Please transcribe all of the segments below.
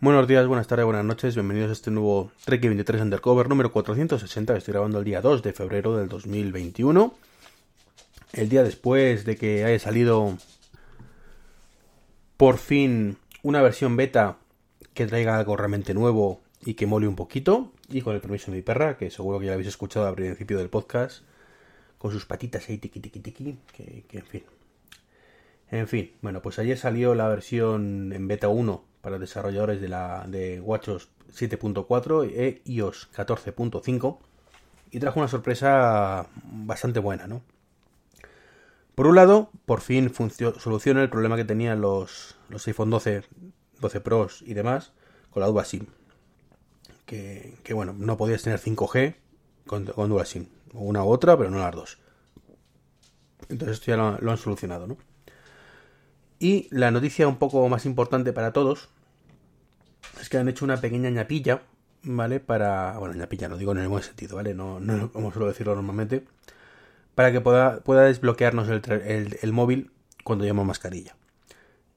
Buenos días, buenas tardes, buenas noches, bienvenidos a este nuevo Trek 23 Undercover número 460 estoy grabando el día 2 de febrero del 2021. El día después de que haya salido por fin una versión beta que traiga algo realmente nuevo y que mole un poquito. Y con el permiso de mi perra, que seguro que ya habéis escuchado al principio del podcast, con sus patitas ahí tiqui tiqui tiqui, que, que en fin. En fin, bueno, pues ayer salió la versión en beta 1 para desarrolladores de, la, de WatchOS 7.4 e iOS 14.5 y trajo una sorpresa bastante buena, ¿no? Por un lado, por fin soluciona el problema que tenían los, los iPhone 12, 12 Pros y demás con la Dual SIM. Que, bueno, no podías tener 5G con, con Dual SIM. Una u otra, pero no las dos. Entonces esto ya lo, lo han solucionado, ¿no? Y la noticia un poco más importante para todos es que han hecho una pequeña ñapilla, ¿vale? Para. Bueno, ñapilla, no digo en el buen sentido, ¿vale? No, no como suelo decirlo normalmente. Para que pueda, pueda desbloquearnos el, móvil cuando llevamos mascarilla.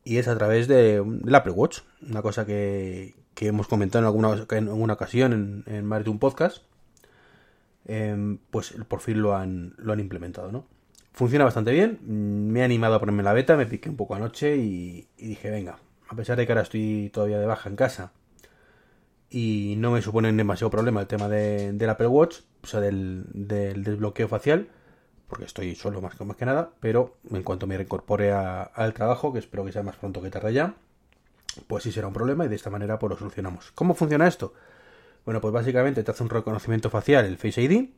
Y es a través de, del Apple Watch, una cosa que, que hemos comentado en alguna, en ocasión en, en más de un podcast. Em, pues por fin lo han, lo han implementado, ¿no? Funciona bastante bien. Me he animado a ponerme la beta, me piqué un poco anoche y, dije, venga, a pesar de que ahora estoy todavía de baja en casa y no me supone demasiado problema el tema de, del Apple Watch, o sea, del, desbloqueo facial, porque estoy solo más, más que nada, pero en cuanto me reincorpore al trabajo, que espero que sea más pronto que tarde ya, pues sí será un problema y de esta manera pues lo solucionamos. ¿Cómo funciona esto? Bueno, pues básicamente te hace un reconocimiento facial, el Face ID,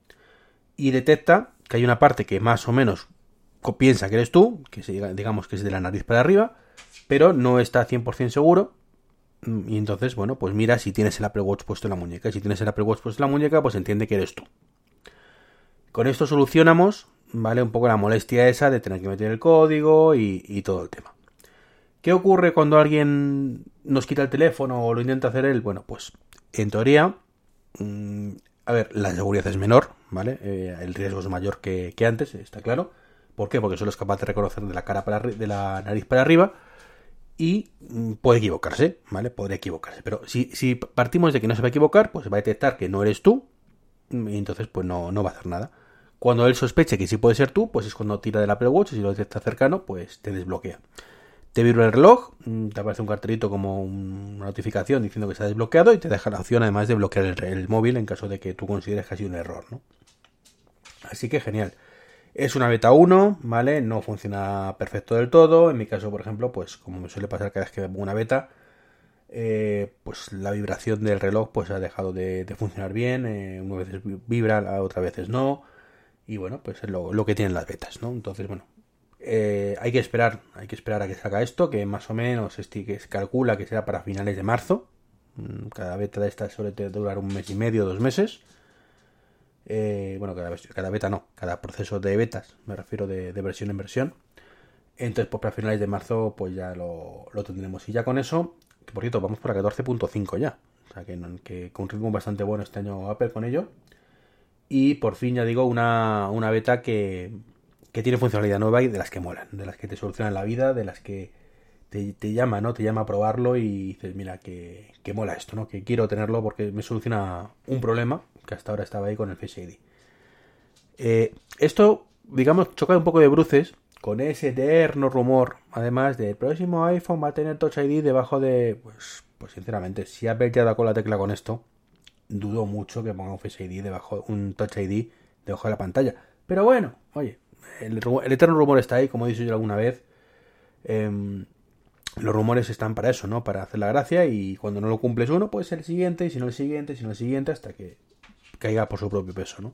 y detecta que hay una parte que más o menos piensa que eres tú, que digamos que es de la nariz para arriba, pero no está 100% seguro. Mm, y entonces, bueno, pues mira si tienes el Apple Watch puesto en la muñeca. Si tienes el Apple Watch puesto en la muñeca, pues entiende que eres tú. Con esto solucionamos, ¿vale? Un poco la molestia esa de tener que meter el código y, todo el tema. ¿Qué ocurre cuando alguien nos quita el teléfono o lo intenta hacer él? Bueno, pues en teoría, mm, a ver, la seguridad es menor, ¿vale? Eh, el riesgo es mayor que, antes, está claro. ¿Por qué? Porque solo es capaz de reconocer de la cara para de la nariz para arriba y mm, puede equivocarse, ¿vale? Podría equivocarse. Pero si, si, partimos de que no se va a equivocar, pues va a detectar que no eres tú y entonces pues no, no va a hacer nada. Cuando él sospeche que sí puede ser tú, pues es cuando tira del Apple Watch y si lo detecta cercano, pues te desbloquea. Te vibra el reloj, mm, te aparece un cartelito como una notificación diciendo que está desbloqueado y te deja la opción además de bloquear el, móvil en caso de que tú consideres que ha sido un error, ¿no? Así que genial. Es una beta 1, ¿vale? No funciona perfecto del todo. En mi caso, por ejemplo, pues como me suele pasar cada vez que pongo una beta, eh, pues la vibración del reloj pues ha dejado de, funcionar bien. Eh, una veces vibra, otras veces no. Y bueno, pues es lo, que tienen las betas, ¿no? Entonces, bueno, eh, hay que esperar, hay que esperar a que salga esto, que más o menos se calcula que será para finales de marzo. Mm, cada beta de esta suele durar un mes y medio, dos meses. Eh, bueno, cada, cada, beta no, cada proceso de betas, me refiero de, versión en versión. Entonces, pues para finales de marzo, pues ya lo, tendremos. Y ya con eso, que por cierto, vamos por 14.5 ya. O sea, que, que, con un ritmo bastante bueno este año Apple con ello. Y por fin, ya digo, una, una beta que, que tiene funcionalidad nueva y de las que molan, de las que te solucionan la vida, de las que te, llama, ¿no? Te llama a probarlo y dices, mira, que, mola esto, ¿no? Que quiero tenerlo porque me soluciona un problema que hasta ahora estaba ahí con el Face ID. Eh, esto, digamos, choca un poco de bruces con ese eterno rumor, además del próximo iPhone va a tener Touch ID debajo de... Pues, pues sinceramente, si Apple ya da con la tecla con esto, dudo mucho que ponga un Face ID debajo, un Touch ID debajo de la pantalla. Pero bueno, oye, el, eterno rumor está ahí, como he dicho yo alguna vez. Em, los rumores están para eso, ¿no? Para hacer la gracia y cuando no lo cumples uno, pues el siguiente, y si no el siguiente, si no el siguiente, hasta que caiga por su propio peso, ¿no?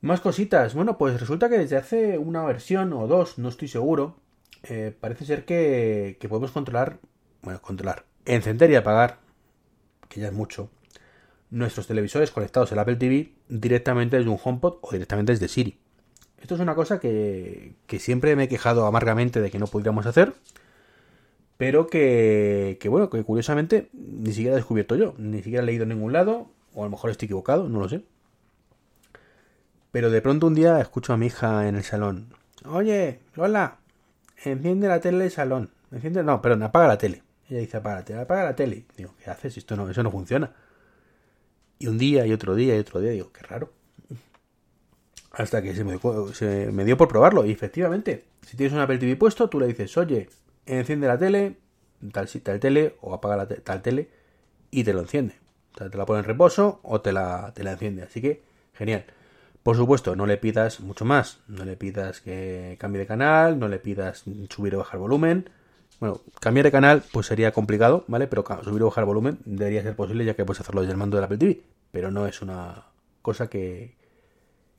Más cositas. Bueno, pues resulta que desde hace una versión o dos, no estoy seguro, eh, parece ser que, podemos controlar bueno, controlar, encender y apagar, que ya es mucho, nuestros televisores conectados al Apple TV directamente desde un HomePod o directamente desde Siri. Esto es una cosa que, que siempre me he quejado amargamente de que no pudiéramos hacer, pero que, que, bueno, que curiosamente ni siquiera he descubierto yo, ni siquiera he leído en ningún lado, o a lo mejor estoy equivocado, no lo sé. Pero de pronto un día escucho a mi hija en el salón, oye, Lola, enciende la tele del salón, enciende, no, perdón, apaga la tele. Ella dice, apaga la tele, apaga la tele. Digo, ¿qué haces? Esto no, eso no funciona. Y un día, y otro día, y otro día, digo, qué raro. Hasta que se me, se me dio por probarlo. Y efectivamente, si tienes un Apple TV puesto, tú le dices, oye, enciende la tele, tal, tal tele, o apaga la tal tele, y te lo enciende. Sea, te la pone en reposo o te la, te la enciende. Así que, genial. Por supuesto, no le pidas mucho más. No le pidas que cambie de canal, no le pidas subir o bajar volumen. Bueno, cambiar de canal pues sería complicado, ¿vale? Pero subir o bajar volumen debería ser posible ya que puedes hacerlo desde el mando del Apple TV. Pero no es una cosa que,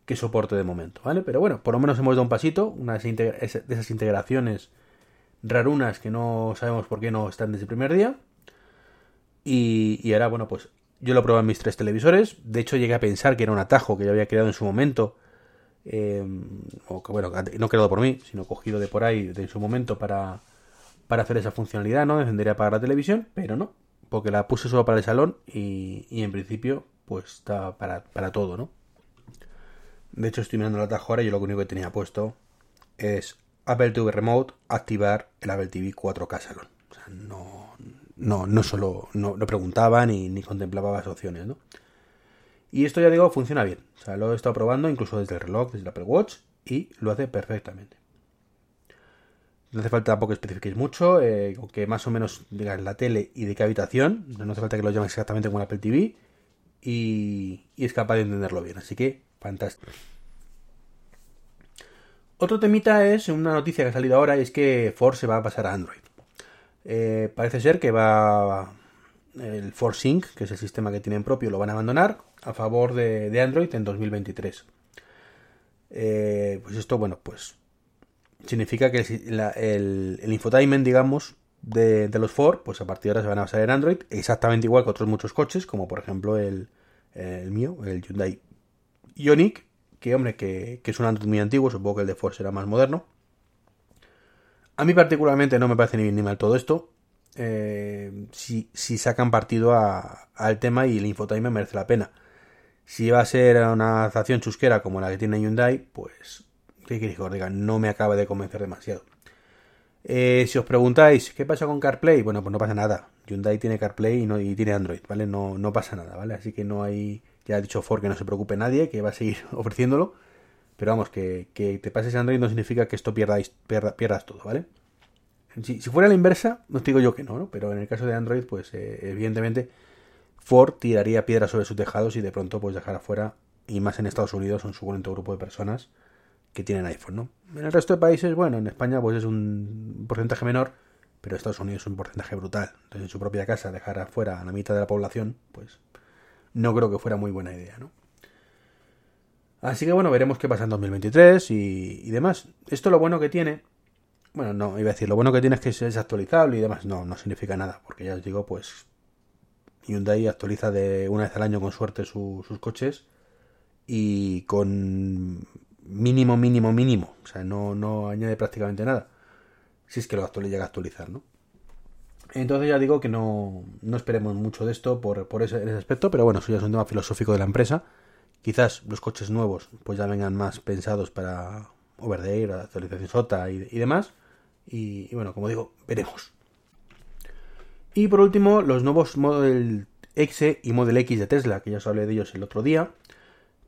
que soporte de momento, ¿vale? Pero bueno, por lo menos hemos dado un pasito, una de esas integraciones rarunas que no sabemos por qué no están desde el primer día. Y ahora, bueno, pues yo lo probé en mis tres televisores. De hecho, llegué a pensar que era un atajo que yo había creado en su momento. Eh, bueno, no creado por mí, sino cogido de por ahí de su momento para, para hacer esa funcionalidad, ¿no? Encendería para la televisión, pero no. Porque la puse solo para el salón y, y en principio, pues está para, para todo, ¿no? De hecho, estoy mirando el atajo ahora y yo lo único que tenía puesto es Apple TV Remote activar el Apple TV 4K Salón. O sea, no, no, no solo, no, preguntaba ni, ni contemplaba las opciones, ¿no? Y esto ya digo, funciona bien. O sea, lo he estado probando incluso desde el reloj, desde el Apple Watch, y lo hace perfectamente. No hace falta tampoco que especifiquéis mucho, eh, que más o menos digáis la tele y de qué habitación. No hace falta que lo llaméis exactamente como el Apple TV. Y, y es capaz de entenderlo bien. Así que, fantástico. Otro temita es una noticia que ha salido ahora y es que Ford se va a pasar a Android. Eh, parece ser que va el ForSync, que es el sistema que tienen propio, lo van a abandonar a favor de, Android en 2023. Eh, pues esto, bueno, pues significa que el, infotainment, digamos, de, los Ford, pues a partir de ahora se van a basar en Android, exactamente igual que otros muchos coches, como por ejemplo el, el mío, el Hyundai Ioniq, que hombre, que, es un Android muy antiguo, supongo que el de Ford será más moderno. A mí particularmente no me parece ni ni mal todo esto. Eh, si, sacan partido al tema y el infotainment merece la pena. Si va a ser una adaptación chusquera como la que tiene Hyundai, pues, ¿qué queréis que os diga? No me acaba de convencer demasiado. Eh, si os preguntáis, ¿qué pasa con CarPlay? Bueno, pues no pasa nada. Hyundai tiene CarPlay y, no, y tiene Android, ¿vale? No, no pasa nada, ¿vale? Así que no hay ya ha dicho Ford que no se preocupe nadie, que va a seguir ofreciéndolo. Pero vamos, que, te pases Android no significa que esto pierdas, pierdas todo, ¿vale? Si, fuera la inversa, no digo yo que no, ¿no? Pero en el caso de Android, pues eh, evidentemente Ford tiraría piedras sobre sus tejados y de pronto pues dejar afuera, y más en Estados Unidos, un suculento grupo de personas que tienen iPhone, ¿no? En el resto de países, bueno, en España pues es un porcentaje menor, pero Estados Unidos es un porcentaje brutal. Entonces en su propia casa dejar afuera a la mitad de la población, pues no creo que fuera muy buena idea, ¿no? Así que bueno, veremos qué pasa en 2023 y, demás. Esto lo bueno que tiene, bueno, no, iba a decir, lo bueno que tiene es que es actualizable y demás. No, no significa nada, porque ya os digo, pues Hyundai actualiza de una vez al año con suerte sus coches y con mínimo, mínimo, mínimo. O sea, no, no añade prácticamente nada. Si es que lo llega a actualizar, ¿no? Entonces ya digo que no, no esperemos mucho de esto por, por ese, aspecto, pero bueno, eso ya es un tema filosófico de la empresa. Quizás los coches nuevos pues ya vengan más pensados para over the air, actualización SOTA y, demás. Y, bueno, como digo, veremos. Y por último, los nuevos Model X y Model X de Tesla, que ya os hablé de ellos el otro día.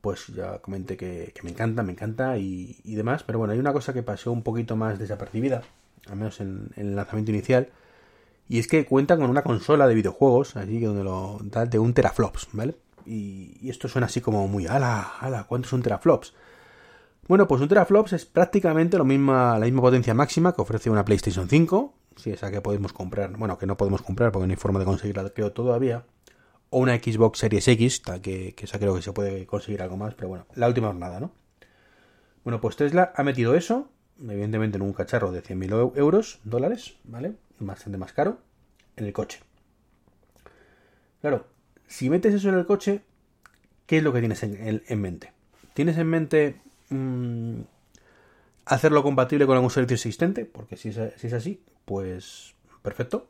Pues ya comenté que, me encanta, me encanta y, demás. Pero bueno, hay una cosa que pasó un poquito más desapercibida, al menos en el lanzamiento inicial y es que cuentan con una consola de videojuegos, así que donde lo de un teraflops, ¿vale? Y, esto suena así como muy, ala, ala, ¿cuántos son teraflops? Bueno, pues un teraflops es prácticamente lo misma, la misma potencia máxima que ofrece una PlayStation 5, si esa que podemos comprar, bueno, que no podemos comprar porque no hay forma de conseguirla, creo, todavía, o una Xbox Series X, que, que esa creo que se puede conseguir algo más, pero bueno, la última jornada, ¿no? Bueno, pues Tesla ha metido eso, evidentemente en un cacharro de 100.000 euros, dólares, ¿vale? bastante más caro. en el coche. Claro, si metes eso en el coche, ¿qué es lo que tienes en, mente? ¿Tienes en mente mm, hacerlo compatible con algún servicio existente? Porque si es, así, pues perfecto.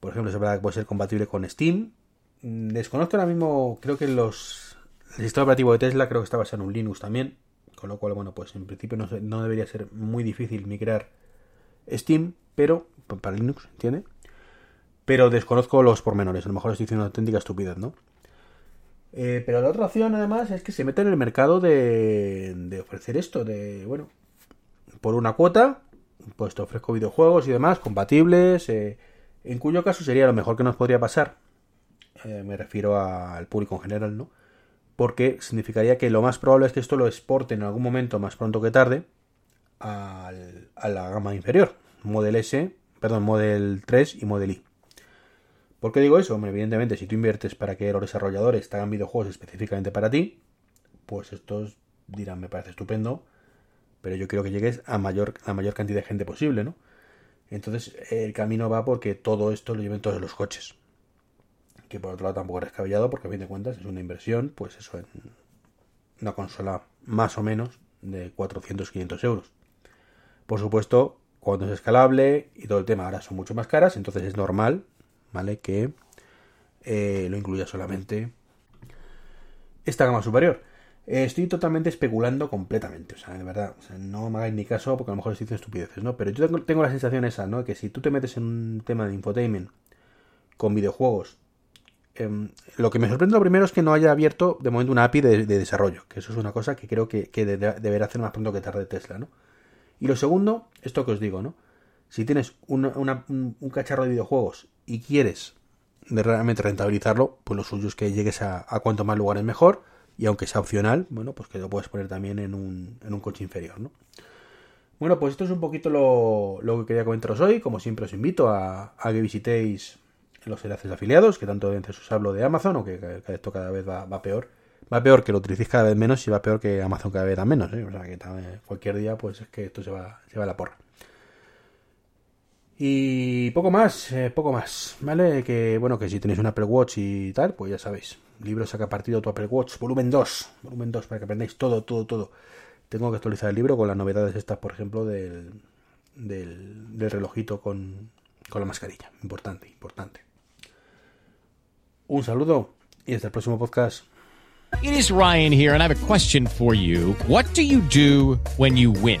Por ejemplo, es verdad que puede ser compatible con Steam. Mm, desconozco ahora mismo, creo que los, el sistema operativo de Tesla creo que está basado en un Linux también. Con lo cual, bueno, pues en principio no, debería ser muy difícil migrar Steam, pero para Linux tiene. Pero desconozco los pormenores, a lo mejor estoy diciendo una auténtica estupidez, ¿no? Eh, pero la otra opción, además, es que se mete en el mercado de, de ofrecer esto, de, bueno, por una cuota, pues te ofrezco videojuegos y demás compatibles, eh, en cuyo caso sería lo mejor que nos podría pasar. Eh, me refiero al público en general, ¿no? Porque significaría que lo más probable es que esto lo exporte en algún momento, más pronto que tarde, a la gama inferior, Model S, perdón, Model 3 y Model I. ¿Por qué digo eso? Evidentemente, si tú inviertes para que los desarrolladores te hagan videojuegos específicamente para ti, pues estos dirán, me parece estupendo, pero yo quiero que llegues a mayor, a mayor cantidad de gente posible, ¿no? Entonces, el camino va porque todo esto lo lleven todos los coches. Que por otro lado tampoco es descabellado, porque a fin de cuentas es una inversión, pues eso, en una consola más o menos de 400-500 euros. Por supuesto, cuando es escalable y todo el tema ahora son mucho más caras, entonces es normal, ¿vale? Que eh, lo incluya solamente esta gama superior. Eh, estoy totalmente especulando completamente, o sea, de verdad, no me hagáis ni caso porque a lo mejor estoy diciendo estupideces, ¿no? Pero yo tengo, la sensación esa, ¿no? Que si tú te metes en un tema de infotainment con videojuegos, em, lo que me sorprende lo primero es que no haya abierto de momento una API de, desarrollo, que eso es una cosa que creo que, deberá hacer más pronto que tarde Tesla, ¿no? Y lo segundo, esto que os digo, ¿no? Si tienes un, cacharro de videojuegos y quieres realmente rentabilizarlo, pues lo suyo es que llegues a, cuanto más lugares mejor. Y aunque sea opcional, bueno, pues que lo puedes poner también en un, en un coche inferior, ¿no? Bueno, pues esto es un poquito lo, que quería comentaros hoy. Como siempre os invito a, que visitéis los enlaces afiliados, que tanto veces os hablo de Amazon, o que esto cada vez va, va peor Va peor que lo utilicéis cada vez menos y va peor que Amazon cada vez da menos. ¿eh? O sea que cualquier día, pues es que esto va, se va a la porra. Y poco más, eh, poco más, ¿vale? Que bueno, que si tenéis un Apple Watch y tal, pues ya sabéis. Libro saca partido tu Apple Watch, volumen 2, volumen 2, para que aprendáis todo, todo, todo. Tengo que actualizar el libro con las novedades estas, por ejemplo, del, del, del relojito con, con la mascarilla. Importante, importante. Un saludo y hasta el próximo podcast. It is Ryan here, and I have a question for you. What do you do when you win?